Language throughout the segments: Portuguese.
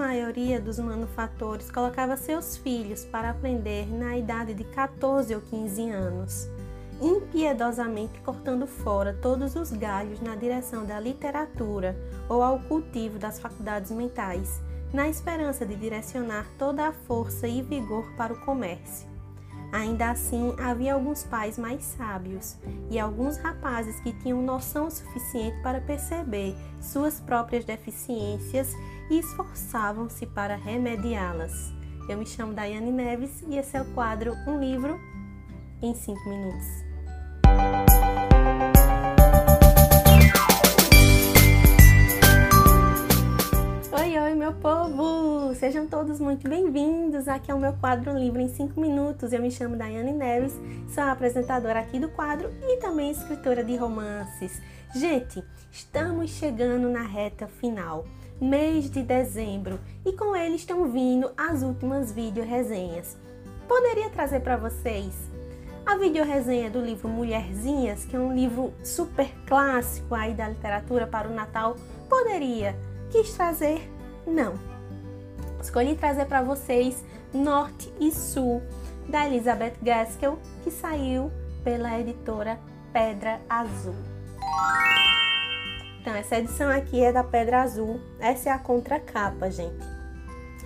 maioria dos manufatores colocava seus filhos para aprender na idade de 14 ou 15 anos, impiedosamente cortando fora todos os galhos na direção da literatura ou ao cultivo das faculdades mentais, na esperança de direcionar toda a força e vigor para o comércio. Ainda assim, havia alguns pais mais sábios e alguns rapazes que tinham noção suficiente para perceber suas próprias deficiências e esforçavam-se para remediá-las. Eu me chamo Daiane Neves e esse é o quadro Um Livro em 5 Minutos. Oi, oi, meu povo! Sejam todos muito bem-vindos. Aqui é o meu quadro Um Livro em 5 Minutos. Eu me chamo Daiane Neves, sou a apresentadora aqui do quadro e também escritora de romances. Gente, estamos chegando na reta final mês de dezembro e com ele estão vindo as últimas vídeo resenhas. Poderia trazer para vocês a vídeo resenha do livro Mulherzinhas, que é um livro super clássico aí da literatura para o Natal. Poderia. Quis trazer? Não. Escolhi trazer para vocês Norte e Sul da Elizabeth Gaskell, que saiu pela editora Pedra Azul. Então, essa edição aqui é da Pedra Azul. Essa é a contracapa, gente.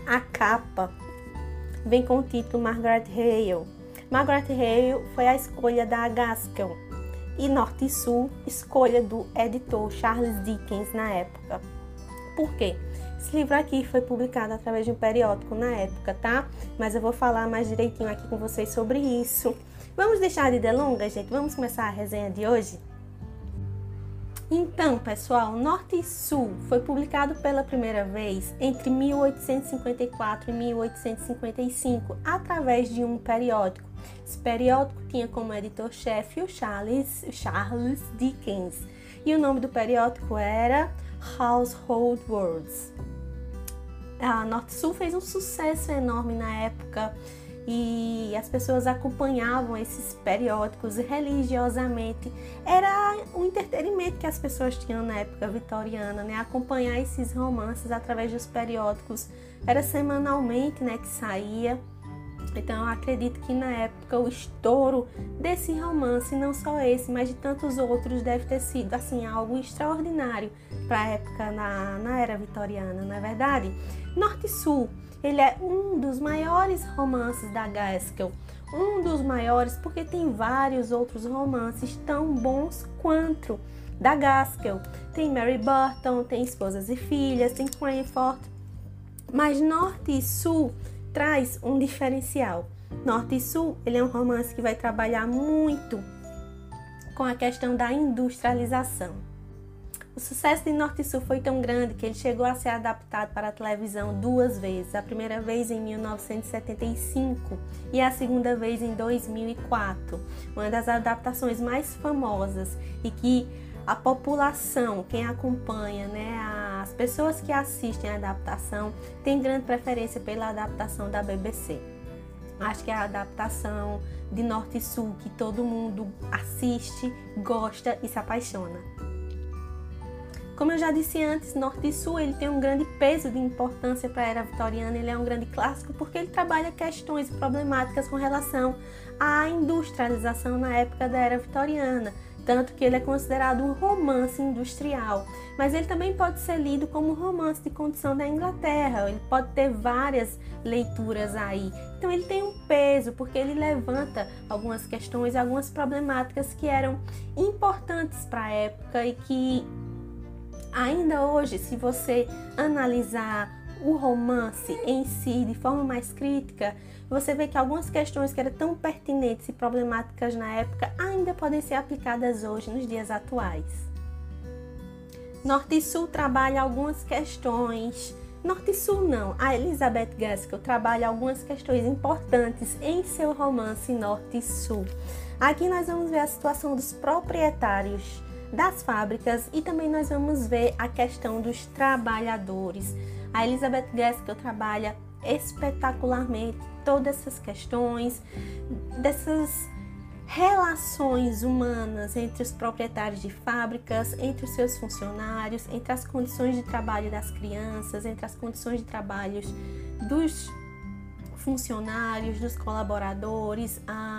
A capa vem com o título Margaret Hale. Margaret Hale foi a escolha da Gaskell e Norte e Sul, escolha do editor Charles Dickens na época. Por quê? Esse livro aqui foi publicado através de um periódico na época, tá? Mas eu vou falar mais direitinho aqui com vocês sobre isso. Vamos deixar de delongas, gente? Vamos começar a resenha de hoje? Então, pessoal, Norte e Sul foi publicado pela primeira vez entre 1854 e 1855 através de um periódico. Esse periódico tinha como editor-chefe o Charles, Charles Dickens e o nome do periódico era Household Words. A Norte e Sul fez um sucesso enorme na época e as pessoas acompanhavam esses periódicos religiosamente. Era o entretenimento que as pessoas tinham na época vitoriana, né? Acompanhar esses romances através dos periódicos. Era semanalmente, né, que saía. Então eu acredito que na época o estouro desse romance, não só esse, mas de tantos outros, deve ter sido assim algo extraordinário para a época na, na era vitoriana, não é verdade? Norte e Sul ele é um dos maiores romances da Gaskell, um dos maiores porque tem vários outros romances tão bons quanto da Gaskell. Tem Mary Burton, tem Esposas e Filhas, tem Cranford. Mas Norte e Sul traz um diferencial. Norte e Sul, ele é um romance que vai trabalhar muito com a questão da industrialização. O sucesso de Norte e Sul foi tão grande que ele chegou a ser adaptado para a televisão duas vezes, a primeira vez em 1975 e a segunda vez em 2004. Uma das adaptações mais famosas e que a população, quem acompanha, né, as pessoas que assistem a adaptação, tem grande preferência pela adaptação da BBC. Acho que é a adaptação de Norte e Sul que todo mundo assiste, gosta e se apaixona. Como eu já disse antes, Norte e Sul ele tem um grande peso de importância para a era vitoriana, ele é um grande clássico porque ele trabalha questões e problemáticas com relação à industrialização na época da era vitoriana, tanto que ele é considerado um romance industrial, mas ele também pode ser lido como um romance de condição da Inglaterra, ele pode ter várias leituras aí. Então ele tem um peso porque ele levanta algumas questões, algumas problemáticas que eram importantes para a época e que Ainda hoje, se você analisar o romance em si de forma mais crítica, você vê que algumas questões que eram tão pertinentes e problemáticas na época ainda podem ser aplicadas hoje, nos dias atuais. Norte e Sul trabalha algumas questões. Norte e Sul não, a Elizabeth Gaskell trabalha algumas questões importantes em seu romance Norte e Sul. Aqui nós vamos ver a situação dos proprietários das fábricas e também nós vamos ver a questão dos trabalhadores. A Elizabeth Gaskell trabalha espetacularmente todas essas questões, dessas relações humanas entre os proprietários de fábricas, entre os seus funcionários, entre as condições de trabalho das crianças, entre as condições de trabalho dos funcionários, dos colaboradores. Ah,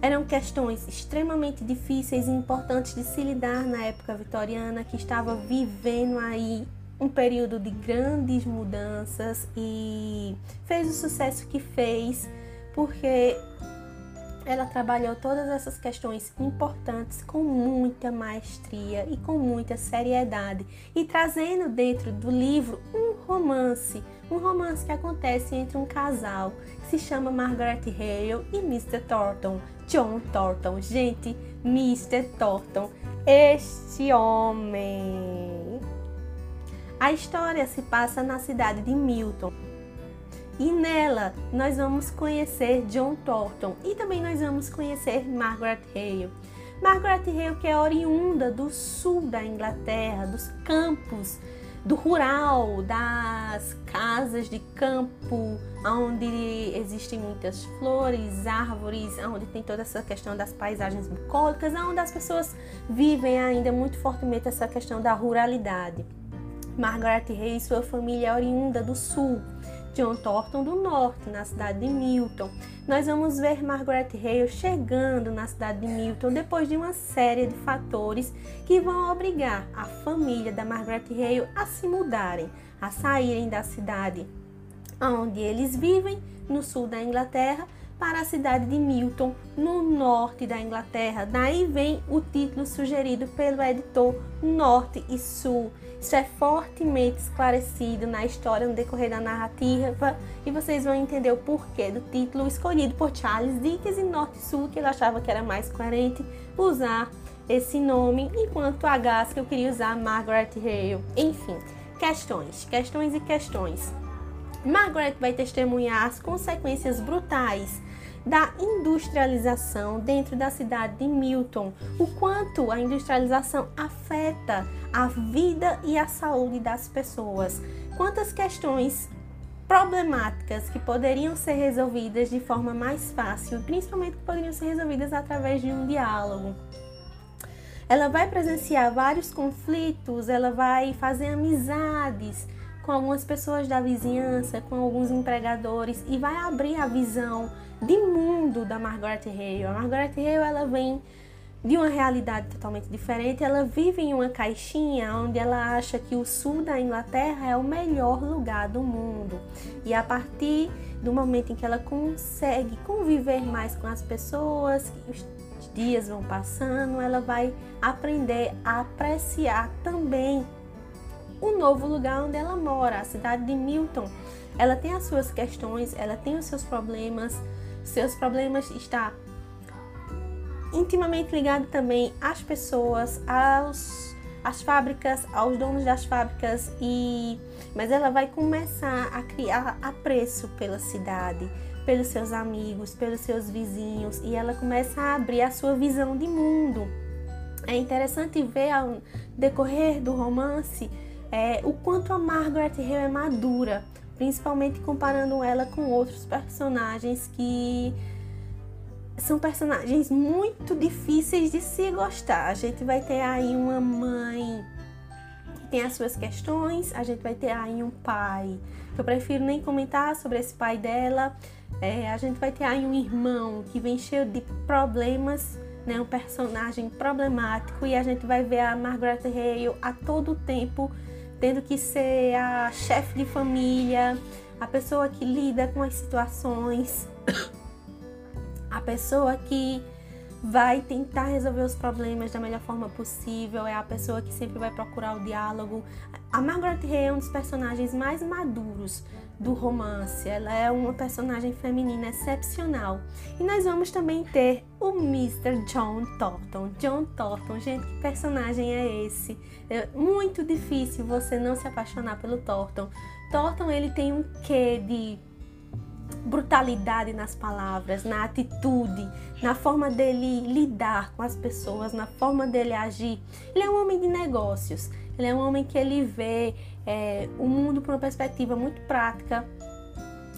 eram questões extremamente difíceis e importantes de se lidar na época vitoriana, que estava vivendo aí um período de grandes mudanças e fez o sucesso que fez, porque ela trabalhou todas essas questões importantes com muita maestria e com muita seriedade e trazendo dentro do livro um romance, um romance que acontece entre um casal que se chama Margaret Hale e Mr. Thornton, John Thornton. Gente, Mr. Thornton, este homem. A história se passa na cidade de Milton e nela nós vamos conhecer John Thornton e também nós vamos conhecer Margaret Hale. Margaret Hale que é oriunda do sul da Inglaterra, dos campos, do rural, das casas de campo, onde existem muitas flores, árvores, onde tem toda essa questão das paisagens bucólicas, onde as pessoas vivem ainda muito fortemente essa questão da ruralidade. Margaret e sua família é oriunda do sul John Thornton do Norte, na cidade de Milton. Nós vamos ver Margaret Hale chegando na cidade de Milton depois de uma série de fatores que vão obrigar a família da Margaret Hale a se mudarem, a saírem da cidade onde eles vivem, no sul da Inglaterra, para a cidade de Milton, no norte da Inglaterra. Daí vem o título sugerido pelo editor Norte e Sul. Isso é fortemente esclarecido na história no decorrer da narrativa e vocês vão entender o porquê do título escolhido por Charles Dickens e Norte e Sul, que ele achava que era mais coerente usar esse nome, enquanto a Gaskell queria usar Margaret Hale. Enfim, questões, questões e questões. Margaret vai testemunhar as consequências brutais da industrialização dentro da cidade de Milton, o quanto a industrialização afeta a vida e a saúde das pessoas, quantas questões problemáticas que poderiam ser resolvidas de forma mais fácil, principalmente que poderiam ser resolvidas através de um diálogo. Ela vai presenciar vários conflitos, ela vai fazer amizades com algumas pessoas da vizinhança, com alguns empregadores e vai abrir a visão de mundo da Margaret Hale. A Margaret Hale ela vem de uma realidade totalmente diferente. Ela vive em uma caixinha onde ela acha que o sul da Inglaterra é o melhor lugar do mundo. E a partir do momento em que ela consegue conviver mais com as pessoas, os dias vão passando, ela vai aprender a apreciar também o novo lugar onde ela mora, a cidade de Milton. Ela tem as suas questões, ela tem os seus problemas, seus problemas está intimamente ligado também às pessoas, aos às fábricas, aos donos das fábricas e mas ela vai começar a criar apreço pela cidade, pelos seus amigos, pelos seus vizinhos e ela começa a abrir a sua visão de mundo. É interessante ver ao decorrer do romance é, o quanto a Margaret Hale é madura, principalmente comparando ela com outros personagens que são personagens muito difíceis de se gostar. A gente vai ter aí uma mãe que tem as suas questões, a gente vai ter aí um pai, que eu prefiro nem comentar sobre esse pai dela. É, a gente vai ter aí um irmão que vem cheio de problemas, né, um personagem problemático, e a gente vai ver a Margaret Hale a todo tempo tendo que ser a chefe de família, a pessoa que lida com as situações, a pessoa que vai tentar resolver os problemas da melhor forma possível, é a pessoa que sempre vai procurar o diálogo. A Margaret Hay é um dos personagens mais maduros do romance. Ela é uma personagem feminina excepcional. E nós vamos também ter o Mr. John Thornton. John Thornton, gente, que personagem é esse? É muito difícil você não se apaixonar pelo Thornton. Thornton, ele tem um quê de brutalidade nas palavras, na atitude, na forma dele lidar com as pessoas, na forma dele agir. Ele é um homem de negócios. Ele é um homem que ele vê é, o mundo por uma perspectiva muito prática.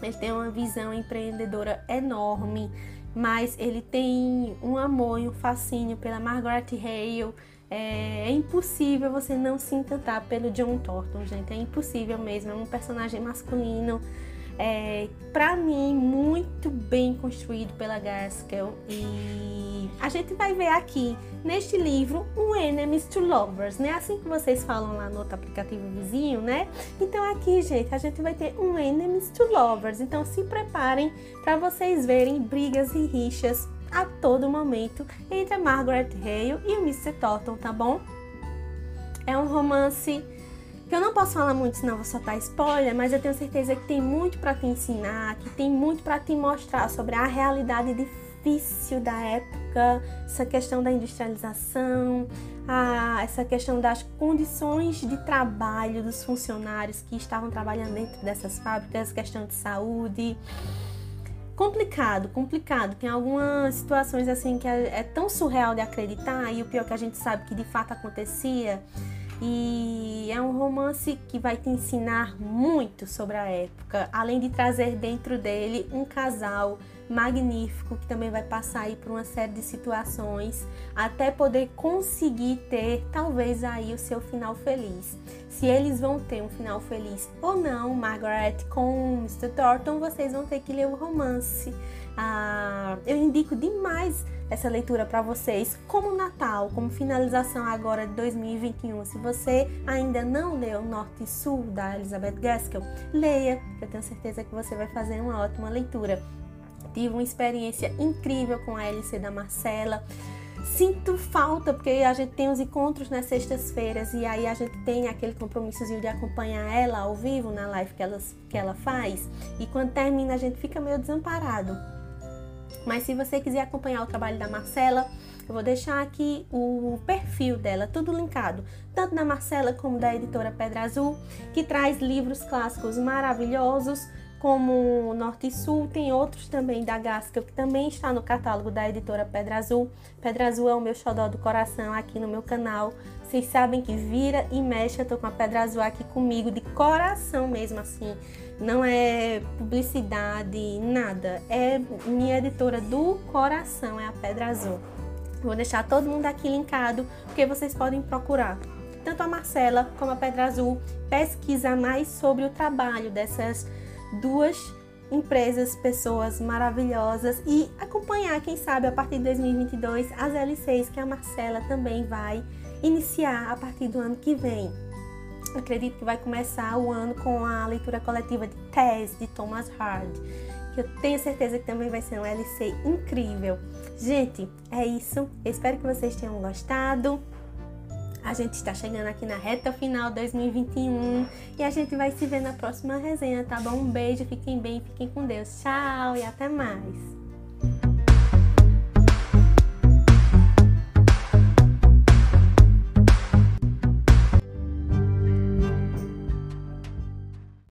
Ele tem uma visão empreendedora enorme. mas ele tem um amor e um fascínio pela Margaret Hale. É, é, impossível você não se encantar pelo John Thornton, gente. É impossível mesmo. É um personagem masculino é, para mim, muito bem construído pela Gaskell. E a gente vai ver aqui neste livro um Enemies to Lovers, né? Assim que vocês falam lá no outro aplicativo vizinho, né? Então aqui, gente, a gente vai ter um Enemies to Lovers. Então se preparem para vocês verem brigas e rixas a todo momento entre a Margaret Hale e o Mr. Thornton, tá bom? É um romance que eu não posso falar muito, senão vou soltar spoiler, mas eu tenho certeza que tem muito para te ensinar, que tem muito para te mostrar sobre a realidade difícil da época, essa questão da industrialização, a, essa questão das condições de trabalho dos funcionários que estavam trabalhando dentro dessas fábricas, questão de saúde. Complicado, complicado. Tem algumas situações assim que é, é tão surreal de acreditar, e o pior é que a gente sabe que de fato acontecia e é um romance que vai te ensinar muito sobre a época, além de trazer dentro dele um casal magnífico que também vai passar aí por uma série de situações até poder conseguir ter talvez aí o seu final feliz. Se eles vão ter um final feliz ou não, Margaret com Mr. Thornton, vocês vão ter que ler o romance. Ah, eu indico demais essa leitura para vocês como Natal, como finalização agora de 2021. Se você ainda não leu Norte e Sul da Elizabeth Gaskell, leia, eu tenho certeza que você vai fazer uma ótima leitura. Tive uma experiência incrível com a LC da Marcela. Sinto falta, porque a gente tem os encontros nas sextas-feiras e aí a gente tem aquele compromissozinho de acompanhar ela ao vivo na live que ela, que ela faz. E quando termina, a gente fica meio desamparado. Mas se você quiser acompanhar o trabalho da Marcela, eu vou deixar aqui o perfil dela, tudo linkado, tanto da Marcela como da editora Pedra Azul, que traz livros clássicos maravilhosos como Norte e Sul, tem outros também da Gaskell que também está no catálogo da editora Pedra Azul. Pedra Azul é o meu xodó do coração aqui no meu canal. Vocês sabem que vira e mexe, eu tô com a Pedra Azul aqui comigo, de coração mesmo assim. Não é publicidade, nada. É minha editora do coração, é a Pedra Azul. Vou deixar todo mundo aqui linkado, porque vocês podem procurar tanto a Marcela como a Pedra Azul, pesquisa mais sobre o trabalho dessas duas empresas, pessoas maravilhosas e acompanhar, quem sabe, a partir de 2022, as LCs que a Marcela também vai iniciar a partir do ano que vem. Acredito que vai começar o ano com a leitura coletiva de Tess, de Thomas Hard, que eu tenho certeza que também vai ser um LC incrível. Gente, é isso. Eu espero que vocês tenham gostado. A gente está chegando aqui na reta final 2021 e a gente vai se ver na próxima resenha, tá bom? Um beijo, fiquem bem, fiquem com Deus. Tchau e até mais.